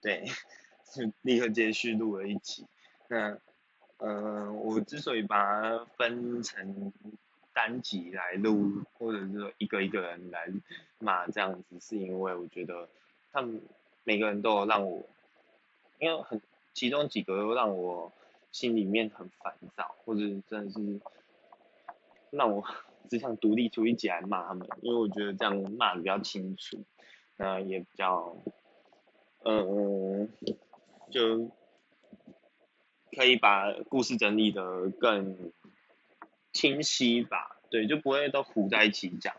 对，就立刻接续录了一集。那，呃，我之所以把它分成单集来录，或者是说一个一个人来骂这样子，是因为我觉得他们每个人都有让我，因为很其中几个都让我心里面很烦躁，或者真的是让我 只想独立出一集来骂他们，因为我觉得这样骂的比较清楚。那也比较，嗯，就可以把故事整理的更清晰吧，对，就不会都糊在一起讲，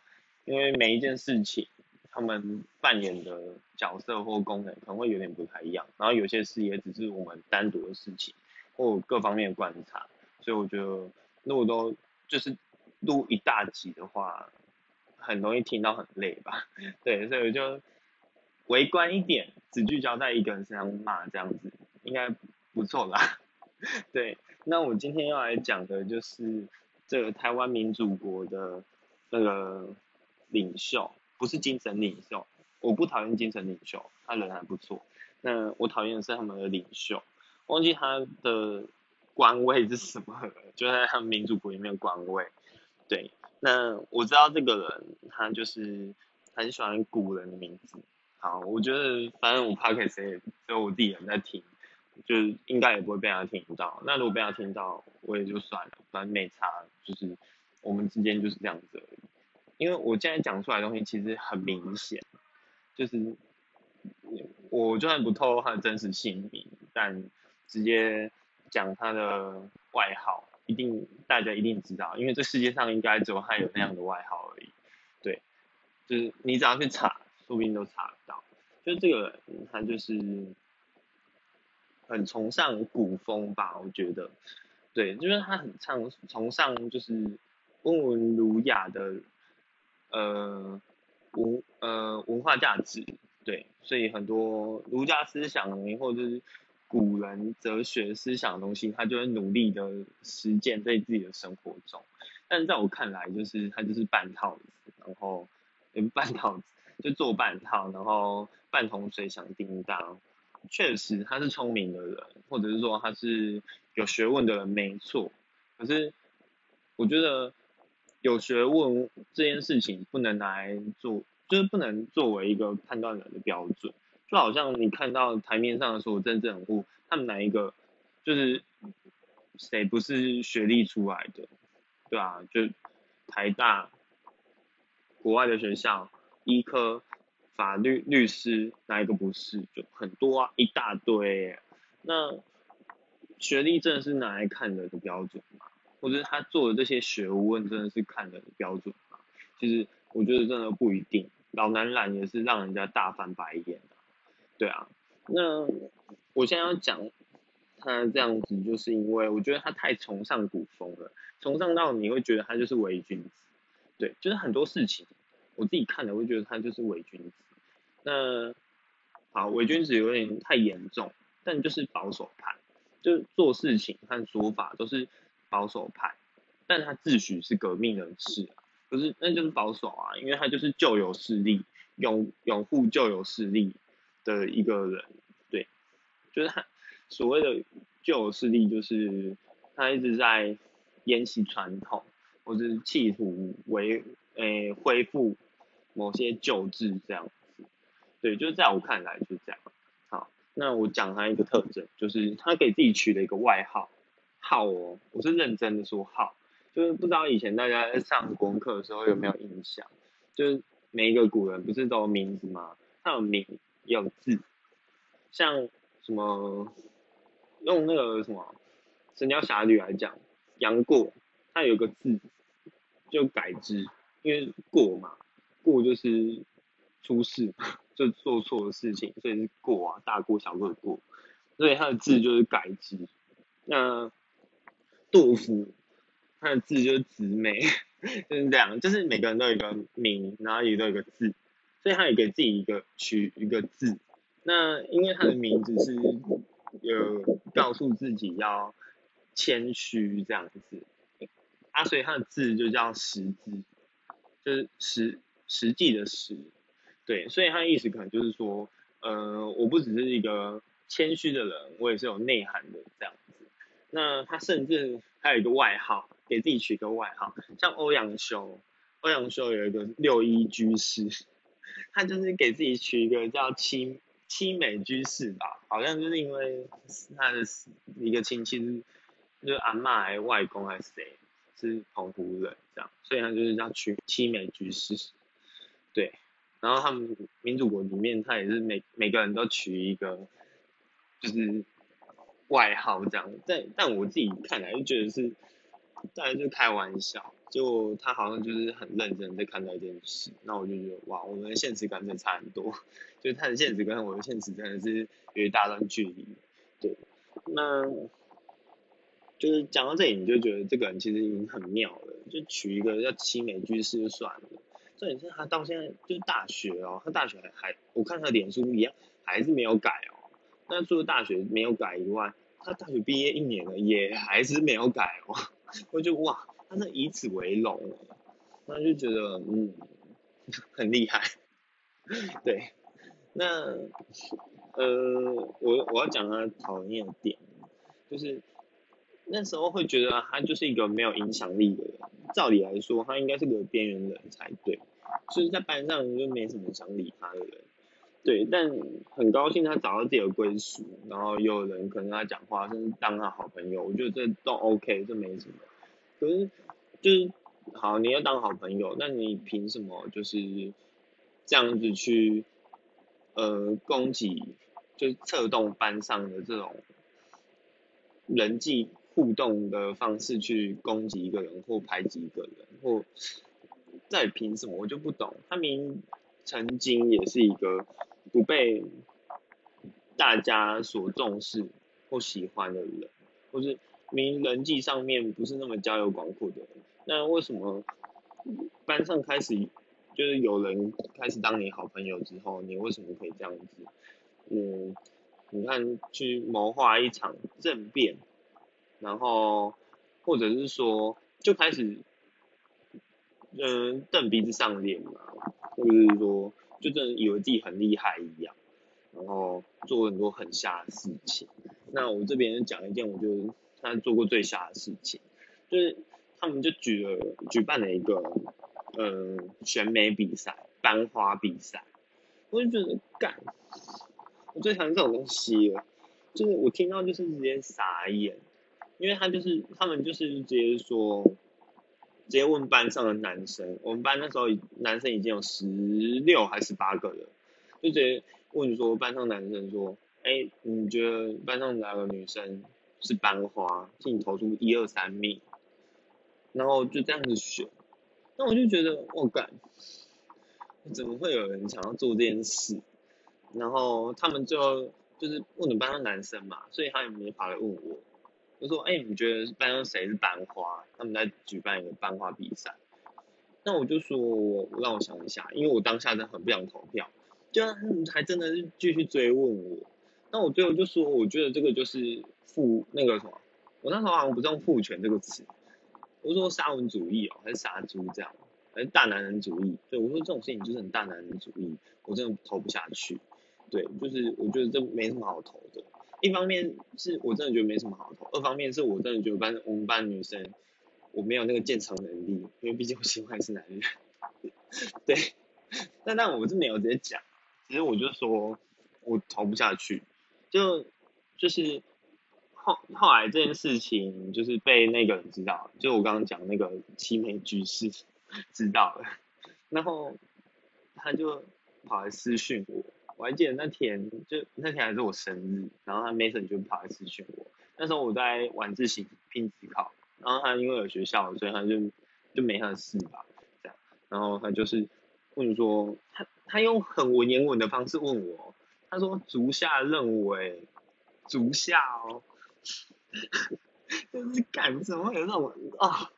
因为每一件事情他们扮演的角色或功能可能会有点不太一样，然后有些事也只是我们单独的事情或各方面的观察，所以我觉得如果都就是录一大集的话。很容易听到很累吧，对，所以我就围观一点，只聚焦在一个人身上骂这样子，应该不错啦。对，那我今天要来讲的就是这个台湾民主国的那个领袖，不是精神领袖，我不讨厌精神领袖，他人还不错。那我讨厌的是他们的领袖，忘记他的官位是什么了，就在他们民主国里面官位，对。那我知道这个人，他就是很喜欢古人的名字。好，我觉得反正我 p o d c a s 只有我自己人在听，就是应该也不会被他听到。那如果被他听到，我也就算了，反正没差，就是我们之间就是这样子。因为我现在讲出来的东西其实很明显，就是我就算不透露他的真实姓名，但直接讲他的外号。一定，大家一定知道，因为这世界上应该只有他有那样的外号而已。对，就是你只要去查，说不定都查得到。就这个人，他就是很崇尚古风吧，我觉得。对，就是他很唱崇尚就是温文儒雅的呃文呃文化价值。对，所以很多儒家思想或者是。古人哲学思想的东西，他就会努力的实践在自己的生活中。但在我看来，就是他就是半套子，然后也半套子，就做半套，然后半桶水响叮当。确实他是聪明的人，或者是说他是有学问的人，没错。可是我觉得有学问这件事情不能来做，就是不能作为一个判断人的标准。就好像你看到台面上的所有政治人物，他们哪一个就是谁不是学历出来的，对吧？就台大、国外的学校、医科、法律、律师，哪一个不是？就很多啊，一大堆。那学历真的是拿来看的的标准吗？或者他做的这些学问真的是看的标准吗？其实我觉得真的不一定。老男人也是让人家大翻白眼的。对啊，那我现在要讲他这样子，就是因为我觉得他太崇尚古风了，崇尚到你会觉得他就是伪君子。对，就是很多事情我自己看了，会觉得他就是伪君子。那好，伪君子有点太严重，但就是保守派，就做事情和说法都是保守派，但他自诩是革命人士，可是那就是保守啊，因为他就是旧有势力，拥拥护旧有势力。的一个人，对，就是他所谓的旧有势力，就是他一直在沿袭传统，或者是企图为诶恢复某些旧制这样子，对，就是在我看来就是这样。好，那我讲他一个特征，就是他给自己取了一个外号，号哦，我是认真的说号，就是不知道以前大家在上国文课的时候有没有印象，就是每一个古人不是都有名字吗？他有名。有字，像什么用那个什么《神雕侠侣》来讲，杨过他有个字就改之，因为过嘛，过就是出事，就做错的事情，所以是过啊，大过小过的过，所以他的字就是改之。那杜甫他的字就是姊妹，就是这样，就是每个人都有一个名，然后也都有一个字。所以他也给自己一个取一个字，那因为他的名字是有告诉自己要谦虚这样子，啊，所以他的字就叫实字，就是实实际的实，对，所以他的意思可能就是说，呃，我不只是一个谦虚的人，我也是有内涵的这样子。那他甚至还有一个外号，给自己取个外号，像欧阳修，欧阳修有一个六一居士，他就是给自己取一个叫七七美居士吧，好像就是因为他的一个亲戚是，就是阿嬷还是外公还是谁，是澎湖人这样，所以他就是叫取七美居士，对。然后他们民主国里面，他也是每每个人都取一个，就是外号这样。但但我自己看来就觉得是，当然就开玩笑。就他好像就是很认真在看待一件事，那我就觉得哇，我们的现实感真的差很多。就是他的现实跟我的现实真的是有一大段距离。对，那就是讲到这里，你就觉得这个人其实已经很妙了。就取一个叫七美居士就算了。重点是他到现在就是大学哦，他大学还还我看他脸书一样还是没有改哦。那除了大学没有改以外，他大学毕业一年了也还是没有改哦。我就哇，他是以此为荣，那就觉得嗯很厉害。对，那呃我我要讲他讨厌的点，就是那时候会觉得他就是一个没有影响力的人。照理来说，他应该是个边缘人才对，就是在班上就没什么想理他的人，对。但很高兴他找到自己的归属，然后有人可能跟他讲话，甚至当他好朋友，我觉得这都 OK，这没什么。可是就是好，你要当好朋友，那你凭什么就是这样子去呃攻击，就是策动班上的这种人际？互动的方式去攻击一个人或排挤一个人，或在凭什么我就不懂。他明曾经也是一个不被大家所重视或喜欢的人，或是明人际上面不是那么交友广阔的人。那为什么班上开始就是有人开始当你好朋友之后，你为什么可以这样子？嗯，你看去谋划一场政变。然后，或者是说，就开始，嗯，瞪鼻子上脸嘛，或者是说，就真的以为自己很厉害一样，然后做很多很瞎的事情。那我这边讲一件，我就他做过最瞎的事情，就是他们就举了举办了一个，嗯，选美比赛、班花比赛，我就觉得干，我最讨厌这种东西了，就是我听到就是直接傻眼。因为他就是他们就是直接说，直接问班上的男生，我们班那时候男生已经有十六还是八个人，就直接问说班上男生说，哎，你觉得班上哪个女生是班花，请你投出一二三名，然后就这样子选，那我就觉得我干，怎么会有人想要做这件事？然后他们最后就是问了班上男生嘛，所以他也没法来问我。就说，哎，你觉得班上谁是班花？他们在举办一个班花比赛。那我就说，让我想一下，因为我当下真的很不想投票，就还真的是继续追问我。那我最后就说，我觉得这个就是父那个什么，我那时候好像不是用父权这个词，我说沙文主义哦，还是杀猪这样，还是大男人主义。对，我说这种事情就是很大男人主义，我真的投不下去。对，就是我觉得这没什么好投的。一方面是我真的觉得没什么好投，二方面是我真的觉得班我们班女生我没有那个建成能力，因为毕竟我喜欢是男人。对，但但我是没有直接讲，其实我就说我投不下去，就就是后后来这件事情就是被那个人知道，就我刚刚讲那个七美居士知道了，然后他就跑来私讯我。我还记得那天，就那天还是我生日，然后他 Mason 就跑来咨询我。那时候我在晚自习拼职考，然后他因为有学校，所以他就就没他的事吧，这样。然后他就是问说，他他用很文言文的方式问我，他说：“足下认为，足下哦，就是干怎么有那种啊？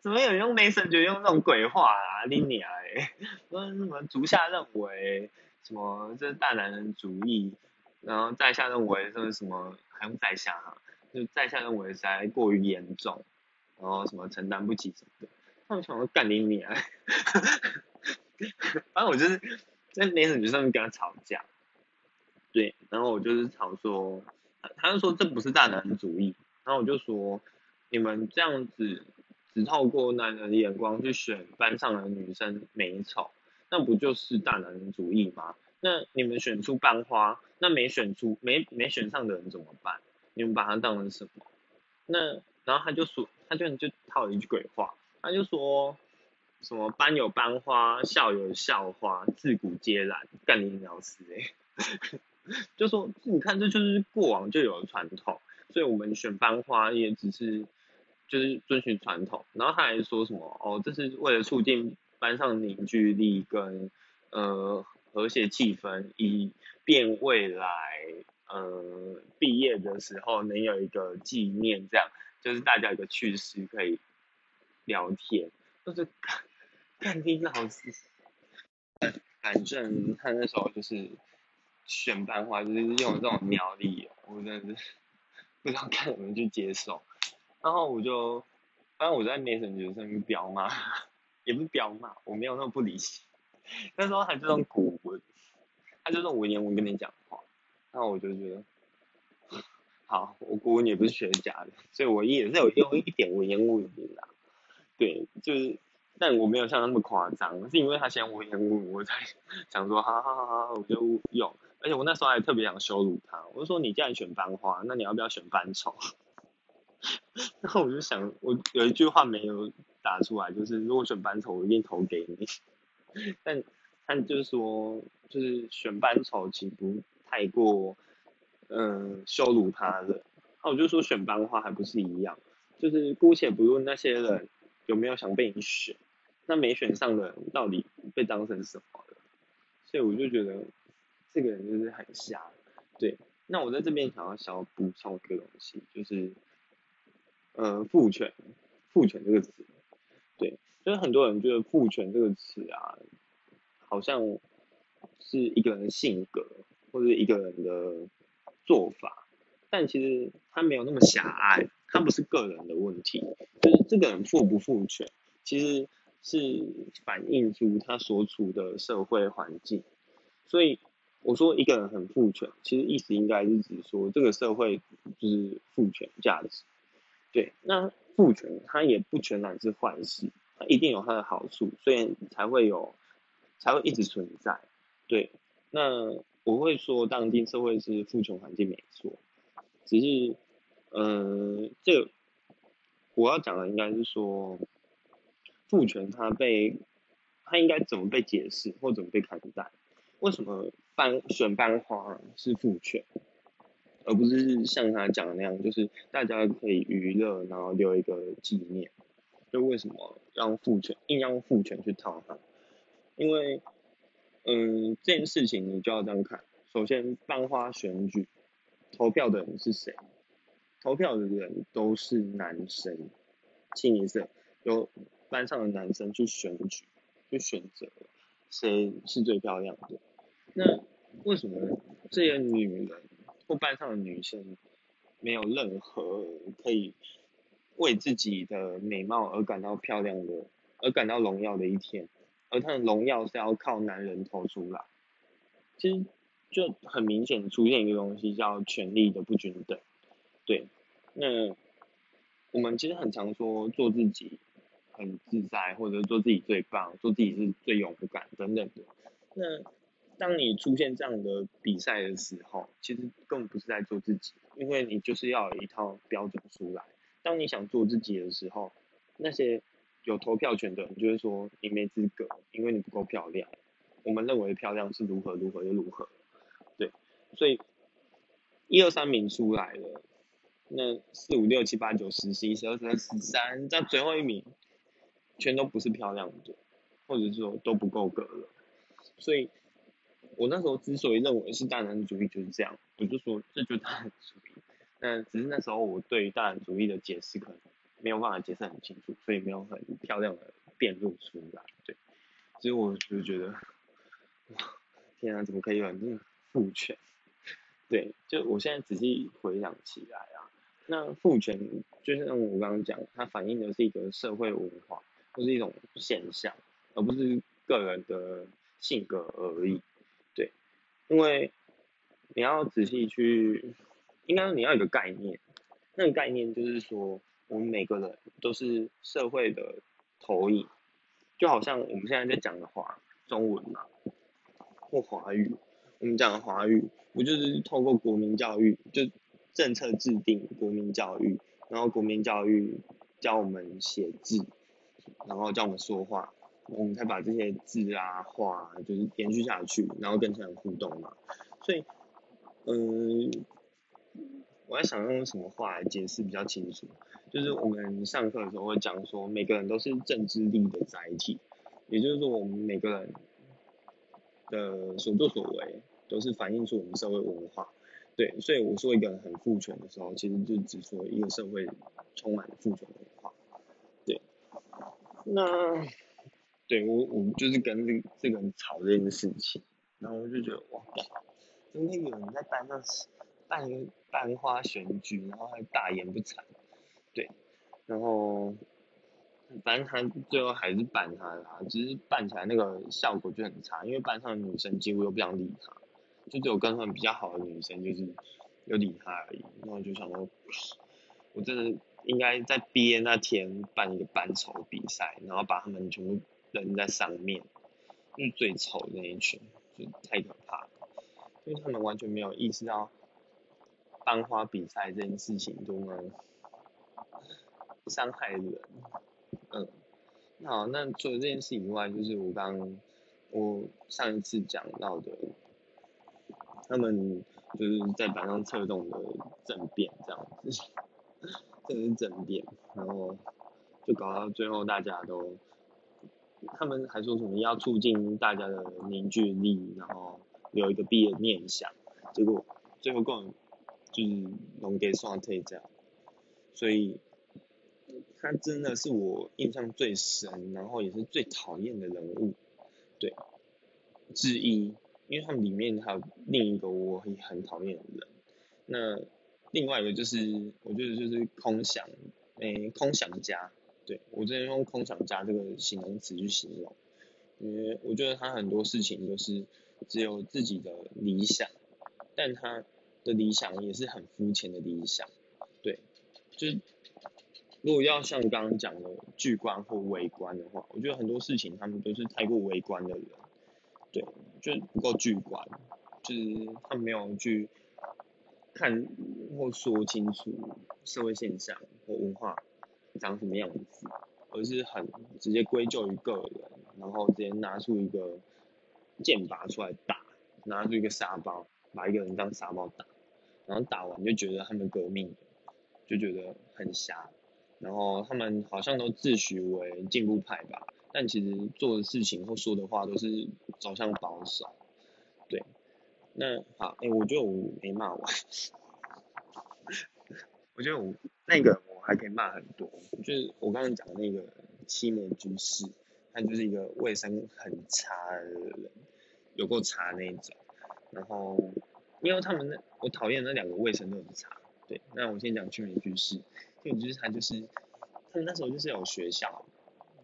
怎么有人用 Mason 就用那种鬼话啊？你你哎，说什么足下认为？”什么这是大男人主义，然后在下认为这是什么还用在下啊？就在下认为才过于严重，然后什么承担不起什么的，他们想说干你你啊！反正我就是在那种局上面跟他吵架，对，然后我就是吵说，他就说这不是大男人主义，然后我就说，你们这样子只透过男人的眼光去选班上的女生美丑，那不就是大男人主义吗？那你们选出班花，那没选出没没选上的人怎么办？你们把他当成什么？那然后他就说，他就就套了一句鬼话，他就说。什么班有班花，校有校花，自古皆然，干你鸟死哎！就说你看，这就是过往就有的传统，所以我们选班花也只是就是遵循传统。然后他还说什么哦，这是为了促进班上凝聚力跟呃和谐气氛，以便未来呃毕业的时候能有一个纪念，这样就是大家有个趣事可以聊天，就是。看听老师，反正他那时候就是选班花，就是用这种鸟理由，我真的是不知道该怎么去接受。然后我就，反正我在 Messenger 上面飙嘛，也不是飙骂，我没有那么不理性。那时候还这种古文，他就用文言文跟你讲话，那我就觉得，好，我古文也不是学假的，所以我也是有用一点文言文的啦。对，就是。但我没有像那么夸张，是因为他先文言文，我才 想说，好好好好，我就用。而且我那时候还特别想羞辱他，我说你既然选班花，那你要不要选班丑？然后我就想，我有一句话没有打出来，就是如果选班丑，我一定投给你。但他就是说，就是选班丑，岂不太过，嗯，羞辱他的？那我就说选班花还不是一样，就是姑且不论那些人。有没有想被你选？那没选上的人到底被当成什么了？所以我就觉得这个人就是很瞎。对，那我在这边想要想要补充一个东西，就是呃父权，父权这个词，对，就是很多人觉得父权这个词啊，好像是一个人的性格或者一个人的做法，但其实他没有那么狭隘。他不是个人的问题，就是这个人父不父权，其实是反映出他所处的社会环境。所以我说一个人很父权，其实意思应该是指说这个社会就是父权价值。对，那父权它也不全然是坏事，它一定有它的好处，所以才会有，才会一直存在。对，那我会说当今社会是父权环境没错，只是。嗯，这我要讲的应该是说，父权它被它应该怎么被解释或怎么被看待？为什么班选班花是父权，而不是像他讲的那样，就是大家可以娱乐，然后留一个纪念？就为什么让父权硬要用父权去套他？因为，嗯，这件事情你就要这样看。首先，班花选举投票的人是谁？投票的人都是男生，清一色由班上的男生去选举，去选择谁是最漂亮的。那为什么这些女人或班上的女生没有任何可以为自己的美貌而感到漂亮的，而感到荣耀的一天？而她的荣耀是要靠男人投出来。其实就很明显出现一个东西，叫权力的不均等。对，那我们其实很常说做自己很自在，或者做自己最棒，做自己是最勇敢等等的。那当你出现这样的比赛的时候，其实根本不是在做自己，因为你就是要有一套标准出来。当你想做自己的时候，那些有投票权的人就会说你没资格，因为你不够漂亮。我们认为漂亮是如何如何又如何，对，所以一二三名出来了。那四五六七八九十十一十二十三十三，在最后一名，全都不是漂亮的，或者说都不够格了。所以，我那时候之所以认为是大男子主义就是这样，我就说这就是大男子主义。那只是那时候我对于大男子主义的解释可能没有办法解释很清楚，所以没有很漂亮的辩论出来。对，所以我就觉得，哇，天啊，怎么可以有这种父权？对，就我现在仔细回想起来啊。那父权就像我刚刚讲，它反映的是一个社会文化，或是一种现象，而不是个人的性格而已。因为你要仔细去，应该你要有个概念，那个概念就是说，我们每个人都是社会的投影，就好像我们现在在讲的话，中文嘛，或华语，我们讲的华语，不就是透过国民教育，就政策制定国民教育，然后国民教育教我们写字，然后教我们说话。我们才把这些字啊话就是延续下去，然后跟他人互动嘛。所以，嗯，我在想用什么话来解释比较清楚。就是我们上课的时候会讲说，每个人都是政治力的载体，也就是说，我们每个人的所作所为都是反映出我们社会文化。对，所以我说一个人很父权的时候，其实就只说一个社会充满父权文化。对，那。对我，我就是跟这这个人吵这件事情，然后我就觉得哇，今天有人在班上办班花选举，然后还大言不惭，对，然后反正他最后还是办他啦，只是办起来那个效果就很差，因为班上的女生几乎都不想理他，就只有跟他们比较好的女生就是有理他而已，然后就想说，我真的应该在毕业那天办一个班筹比赛，然后把他们全部。人在上面，是最丑那一群，就太可怕了，因为他们完全没有意识到班花比赛这件事情多么伤害人。嗯，好，那除了这件事以外，就是我刚我上一次讲到的，他们就是在班上策动的政变这样子，这是政变，然后就搞到最后大家都。他们还说什么要促进大家的凝聚力，然后有一个毕业念想，结果最后根本就是弄给刷退这样，所以他真的是我印象最深，然后也是最讨厌的人物，对，之一，因为他们里面还有另一个我也很讨厌的人，那另外一个就是我觉得就是空想，诶，空想家。对我之前用“空想家”这个形容词去形容，因为我觉得他很多事情都是只有自己的理想，但他的理想也是很肤浅的理想。对，就是如果要像刚刚讲的巨观或微观的话，我觉得很多事情他们都是太过微观的人，对，就不够巨观，就是他没有去看或说清楚社会现象或文化。长什么样子，而是很直接归咎于个人，然后直接拿出一个剑拔出来打，拿出一个沙包，把一个人当沙包打，然后打完就觉得他们革命，就觉得很瞎，然后他们好像都自诩为进步派吧，但其实做的事情或说的话都是走向保守，对，那好，哎，我觉得我没骂完，我觉得我那个。还可以骂很多，就是我刚刚讲的那个七年居士，他就是一个卫生很差的人，有够差那一种。然后，因为他们那我讨厌那两个卫生都很差。对，那我先讲七年居士，七年居士他就是他们那时候就是有学校，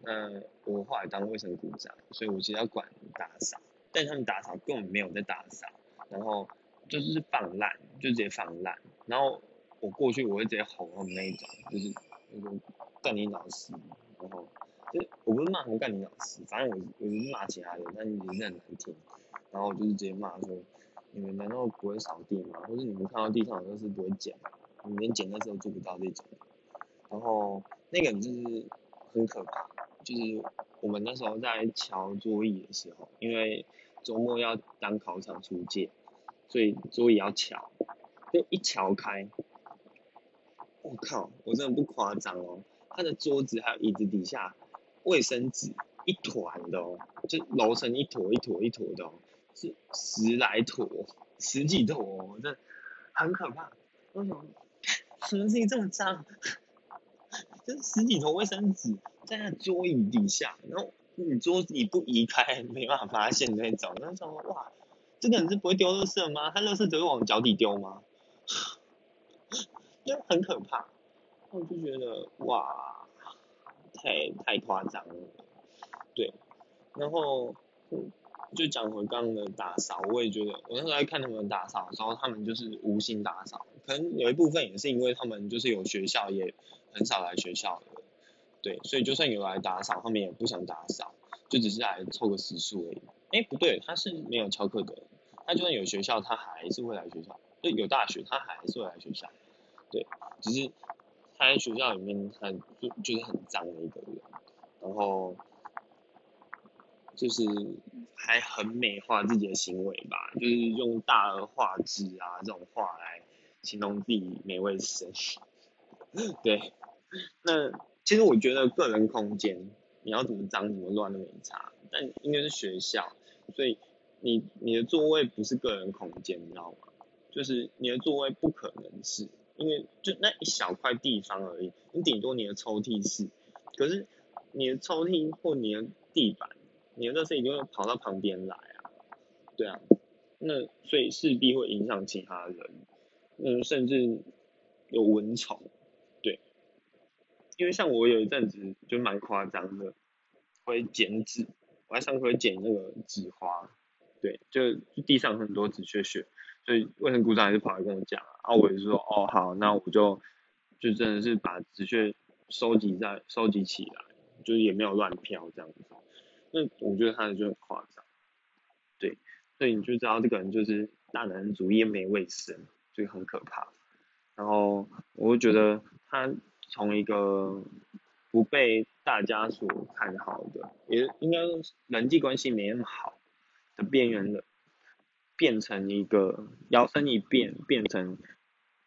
那我后来当卫生股长，所以我其实要管打扫，但他们打扫根本没有在打扫，然后就是放烂，就直接放烂，然后。我过去我会直接吼他们那一种，就是那种干你老师，然后就我不是骂他们干你老师，反正我我是骂其他人，但也是很难听，然后就是直接骂说，你们难道不会扫地吗？或者你们看到地上都是不会捡？你连捡的时候做不到这种，然后那个人就是很可怕，就是我们那时候在敲桌椅的时候，因为周末要当考场出借，所以桌椅要敲，就一敲开。我靠，我真的不夸张哦，他的桌子还有椅子底下卫生纸一团的哦，就揉成一坨一坨一坨的哦，是十来坨，十几坨，哦，这很可怕。为什么？什么事情这么脏？这十几坨卫生纸在那桌椅底下，然后你桌子你不移开，没办法发现那种。那时候哇，这个人是不会丢垃圾吗？他垃圾只会往脚底丢吗？就很可怕，我就觉得哇，太太夸张了，对，然后就讲回刚刚的打扫，我也觉得，我那时候在看他们打扫的时候，他们就是无心打扫，可能有一部分也是因为他们就是有学校，也很少来学校的，对，所以就算有来打扫，他们也不想打扫，就只是来凑个时数而已。哎，不对，他是没有翘课的，他就算有学校，他还是会来学校，就有大学，他还是会来学校，对，只是他在学校里面，他就就是很脏的一个人，然后。就是还很美化自己的行为吧，就是用大而化之啊这种话来形容自己美味生。对，那其实我觉得个人空间你要怎么脏怎么乱都没差，但因为是学校，所以你你的座位不是个人空间，你知道吗？就是你的座位不可能是，因为就那一小块地方而已，你顶多你的抽屉是，可是你的抽屉或你的地板。你的垃圾一定会跑到旁边来啊，对啊，那所以势必会影响其他人，嗯，甚至有蚊虫，对，因为像我有一阵子就蛮夸张的，会剪纸，我在上课会剪那个纸花，对，就地上很多纸屑屑，所以卫生股长还是跑来跟我讲，啊，我就说，哦好，那我就就真的是把纸屑收集在收集起来，就是也没有乱飘这样子。那我觉得他就很夸张，对，所以你就知道这个人就是大男人主义没卫生，就很可怕。然后我就觉得他从一个不被大家所看好的，也应该人际关系没那么好的边缘人，变成一个摇身一变，变成。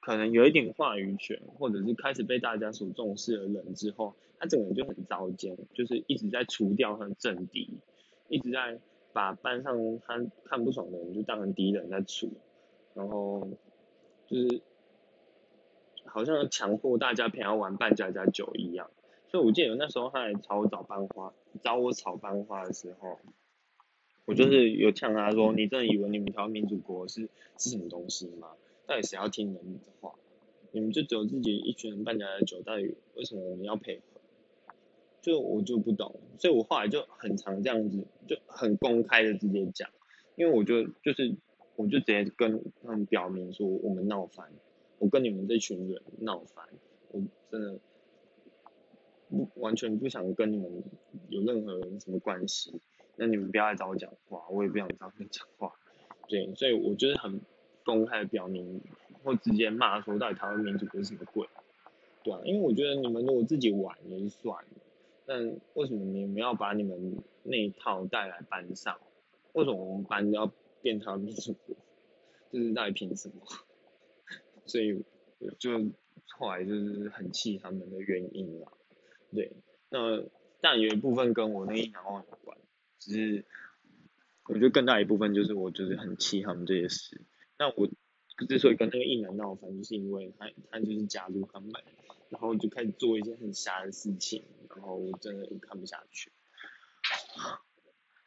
可能有一点话语权，或者是开始被大家所重视的人之后，他整个人就很糟践，就是一直在除掉他的政敌，一直在把班上他看不爽的人就当成敌人在处，然后就是好像强迫大家偏要玩扮家家酒一样。所以我记得那时候他来找我找班花，找我炒班花的时候，我就是有呛他说：“你真的以为你们台湾民主国是是什么东西吗？”到底谁要听你们的话？你们就只有自己一群人办家的酒，到底为什么我们要配合？就我就不懂，所以我后来就很常这样子，就很公开的直接讲，因为我就就是我就直接跟他们表明说，我们闹翻，我跟你们这群人闹翻，我真的不完全不想跟你们有任何什么关系，那你们不要来找我讲话，我也不想找你讲话，对，所以我就是很。公开的表明或直接骂说到底台湾民主是什么鬼，对啊，因为我觉得你们如果自己玩也就算了，但为什么你们要把你们那一套带来班上？为什么我们班要变成民主国？就是到底凭什么？所以就后来就是很气他们的原因啦，对，那但有一部分跟我那一两万有关，只是我觉得更大一部分就是我就是很气他们这些事。那我之所以跟那个一男闹翻，就是因为他他就是加入他们，然后就开始做一些很瞎的事情，然后我真的看不下去，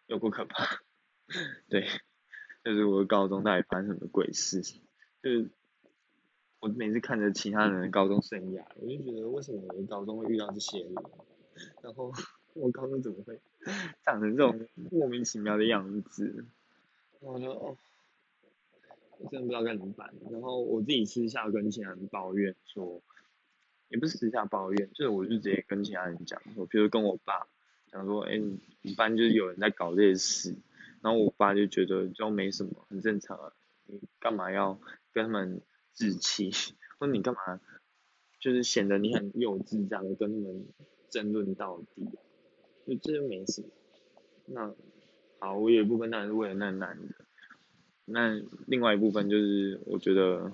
有够可怕，对，就是我高中到底发生什么鬼事？就是我每次看着其他人的高中生涯，我就觉得为什么我的高中会遇到这些人？然后我高中怎么会 长成这种莫名其妙的样子？我就哦。我真的不知道该怎么办。然后我自己私下跟其他人抱怨说，也不是私下抱怨，就是我就直接跟其他人讲说，比如跟我爸讲说，哎，你班就是有人在搞这些事，然后我爸就觉得就没什么，很正常啊，你干嘛要跟他们置气，或你干嘛，就是显得你很幼稚这样跟他们争论到底，就这就没什么。那好，我有一部分当然是为了那男的。那另外一部分就是，我觉得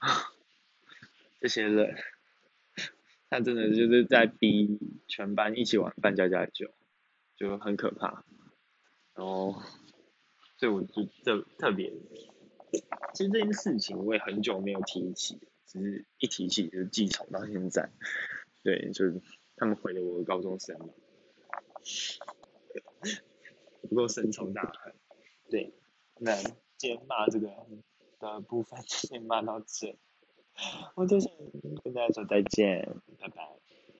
这些人，他真的就是在逼全班一起玩扮家家酒，就很可怕。然后，所以我就这特别，其实这件事情我也很久没有提起，只是一提起就记仇到现在。对，就是他们毁了我的高中生嘛，不够深仇大恨。对。那今天骂这个的部分先 骂到这，我就想跟大家说再见。拜拜